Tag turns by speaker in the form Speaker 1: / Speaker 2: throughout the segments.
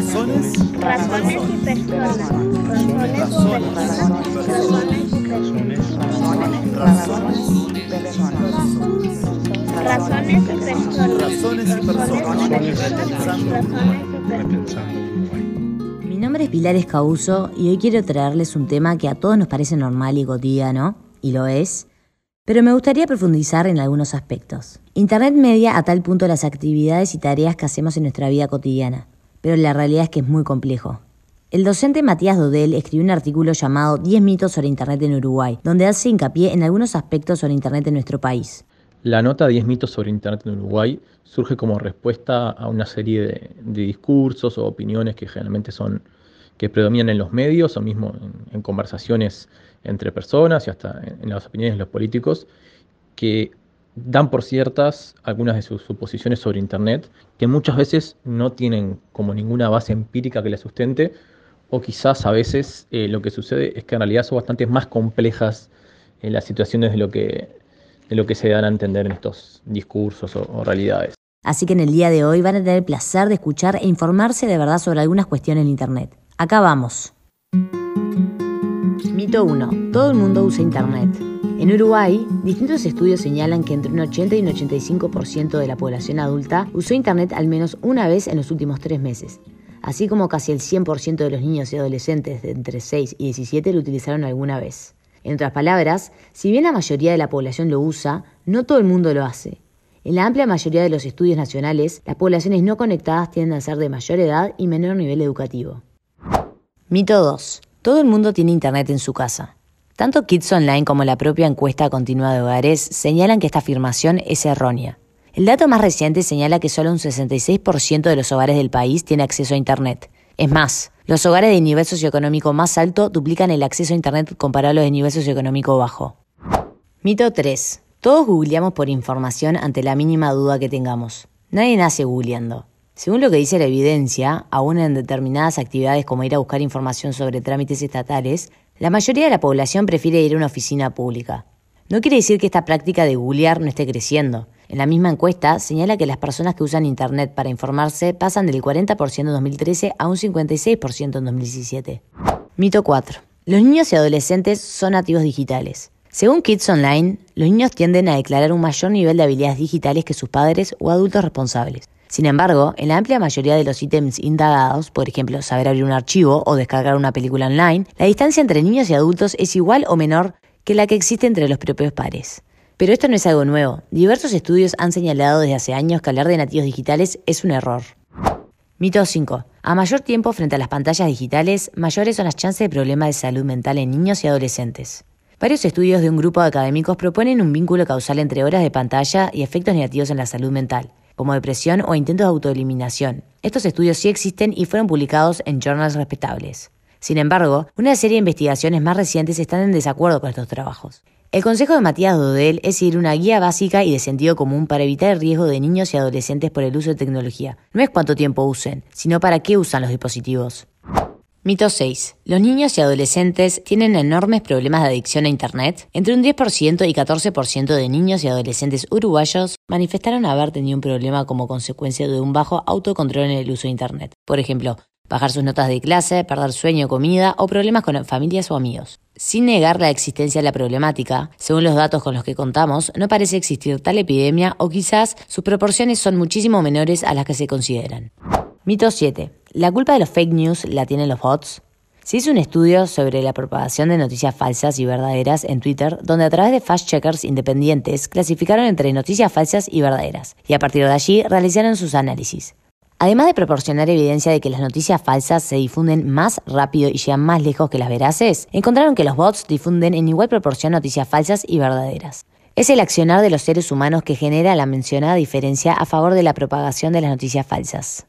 Speaker 1: Razones.
Speaker 2: Razones y personas.
Speaker 1: Razones.
Speaker 2: Razones y personas.
Speaker 1: Razones y personas.
Speaker 3: Mi nombre es Pilar Escauso y hoy quiero traerles un tema que a todos nos parece normal y cotidiano, y lo es, pero me gustaría profundizar en algunos aspectos. Internet media a tal punto las actividades y tareas que hacemos en nuestra vida cotidiana, pero la realidad es que es muy complejo. El docente Matías Dodel escribió un artículo llamado 10 mitos sobre Internet en Uruguay, donde hace hincapié en algunos aspectos sobre Internet en nuestro país.
Speaker 4: La nota 10 mitos sobre Internet en Uruguay surge como respuesta a una serie de, discursos o opiniones que generalmente son que predominan en los medios o mismo en, en conversaciones entre personas y hasta en, en, las opiniones de los políticos que dan por ciertas algunas de sus suposiciones sobre Internet que muchas veces no tienen como ninguna base empírica que la sustente o quizás a veces eh, lo que sucede es que en realidad son bastante más complejas eh, las situaciones de lo que de lo que se dan a entender en estos discursos o, o realidades.
Speaker 3: Así que en el día de hoy van a tener el placer de escuchar e informarse de verdad sobre algunas cuestiones en Internet. Acá vamos. Mito 1. Todo el mundo usa Internet. En Uruguay, distintos estudios señalan que entre un 80 y un 85% de la población adulta usó Internet al menos una vez en los últimos tres meses, así como casi el 100% de los niños y adolescentes de entre 6 y 17 lo utilizaron alguna vez. En otras palabras, si bien la mayoría de la población lo usa, no todo el mundo lo hace. En la amplia mayoría de los estudios nacionales, las poblaciones no conectadas tienden a ser de mayor edad y menor nivel educativo. Mito 2. Todo el mundo tiene Internet en su casa. Tanto Kids Online como la propia encuesta continua de hogares señalan que esta afirmación es errónea. El dato más reciente señala que solo un 66% de los hogares del país tiene acceso a Internet. Es más, los hogares de nivel socioeconómico más alto duplican el acceso a Internet comparado a los de nivel socioeconómico bajo. Mito 3. Todos googleamos por información ante la mínima duda que tengamos. Nadie nace googleando. Según lo que dice la evidencia, aún en determinadas actividades como ir a buscar información sobre trámites estatales, la mayoría de la población prefiere ir a una oficina pública. No quiere decir que esta práctica de googlear no esté creciendo. En la misma encuesta señala que las personas que usan Internet para informarse pasan del 40% en 2013 a un 56% en 2017. Mito 4. Los niños y adolescentes son nativos digitales. Según Kids Online, los niños tienden a declarar un mayor nivel de habilidades digitales que sus padres o adultos responsables. Sin embargo, en la amplia mayoría de los ítems indagados, por ejemplo, saber abrir un archivo o descargar una película online, la distancia entre niños y adultos es igual o menor que la que existe entre los propios pares. Pero esto no es algo nuevo. Diversos estudios han señalado desde hace años que hablar de nativos digitales es un error. Mito 5. A mayor tiempo frente a las pantallas digitales, mayores son las chances de problemas de salud mental en niños y adolescentes. Varios estudios de un grupo de académicos proponen un vínculo causal entre horas de pantalla y efectos negativos en la salud mental como depresión o intentos de autoeliminación. Estos estudios sí existen y fueron publicados en journals respetables. Sin embargo, una serie de investigaciones más recientes están en desacuerdo con estos trabajos. El consejo de Matías Dodel es seguir una guía básica y de sentido común para evitar el riesgo de niños y adolescentes por el uso de tecnología. No es cuánto tiempo usen, sino para qué usan los dispositivos. Mito 6. Los niños y adolescentes tienen enormes problemas de adicción a Internet. Entre un 10% y 14% de niños y adolescentes uruguayos manifestaron haber tenido un problema como consecuencia de un bajo autocontrol en el uso de Internet. Por ejemplo, bajar sus notas de clase, perder sueño comida o problemas con familias o amigos. Sin negar la existencia de la problemática, según los datos con los que contamos, no parece existir tal epidemia o quizás sus proporciones son muchísimo menores a las que se consideran. Mito 7. ¿La culpa de los fake news la tienen los bots? Se hizo un estudio sobre la propagación de noticias falsas y verdaderas en Twitter, donde a través de fact-checkers independientes clasificaron entre noticias falsas y verdaderas, y a partir de allí realizaron sus análisis. Además de proporcionar evidencia de que las noticias falsas se difunden más rápido y llegan más lejos que las veraces, encontraron que los bots difunden en igual proporción noticias falsas y verdaderas. Es el accionar de los seres humanos que genera la mencionada diferencia a favor de la propagación de las noticias falsas.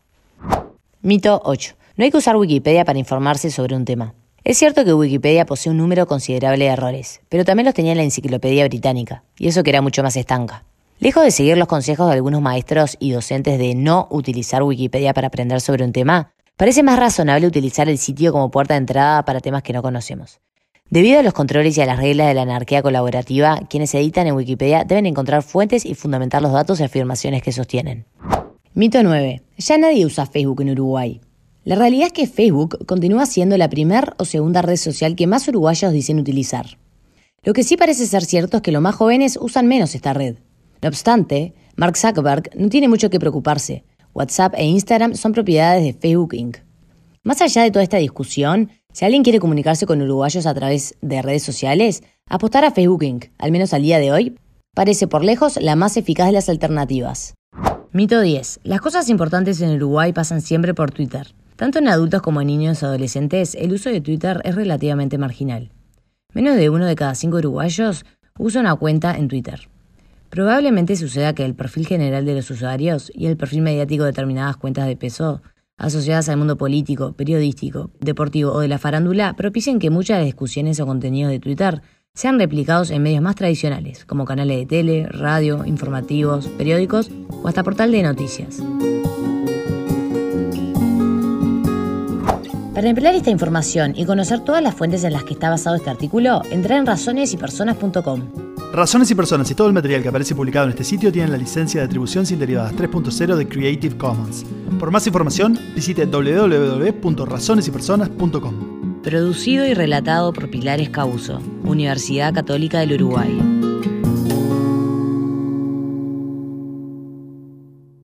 Speaker 3: Mito 8. No hay que usar Wikipedia para informarse sobre un tema. Es cierto que Wikipedia posee un número considerable de errores, pero también los tenía la enciclopedia británica, y eso que era mucho más estanca. Lejos de seguir los consejos de algunos maestros y docentes de no utilizar Wikipedia para aprender sobre un tema, parece más razonable utilizar el sitio como puerta de entrada para temas que no conocemos. Debido a los controles y a las reglas de la anarquía colaborativa, quienes editan en Wikipedia deben encontrar fuentes y fundamentar los datos y afirmaciones que sostienen. Mito 9. Ya nadie usa Facebook en Uruguay. La realidad es que Facebook continúa siendo la primera o segunda red social que más uruguayos dicen utilizar. Lo que sí parece ser cierto es que los más jóvenes usan menos esta red. No obstante, Mark Zuckerberg no tiene mucho que preocuparse. WhatsApp e Instagram son propiedades de Facebook Inc. Más allá de toda esta discusión, si alguien quiere comunicarse con uruguayos a través de redes sociales, apostar a Facebook Inc., al menos al día de hoy, parece por lejos la más eficaz de las alternativas. Mito 10. Las cosas importantes en Uruguay pasan siempre por Twitter. Tanto en adultos como en niños y adolescentes, el uso de Twitter es relativamente marginal. Menos de uno de cada cinco uruguayos usa una cuenta en Twitter. Probablemente suceda que el perfil general de los usuarios y el perfil mediático de determinadas cuentas de peso asociadas al mundo político, periodístico, deportivo o de la farándula propicien que muchas de las discusiones o contenidos de Twitter sean replicados en medios más tradicionales, como canales de tele, radio, informativos, periódicos o hasta portal de noticias. Para emplear esta información y conocer todas las fuentes en las que está basado este artículo, entra en razonesypersonas.com.
Speaker 1: Razones y Personas y todo el material que aparece publicado en este sitio tienen la licencia de atribución sin derivadas 3.0 de Creative Commons. Por más información, visite www.razonesypersonas.com.
Speaker 3: Producido y relatado por Pilar Escauso, Universidad Católica del Uruguay.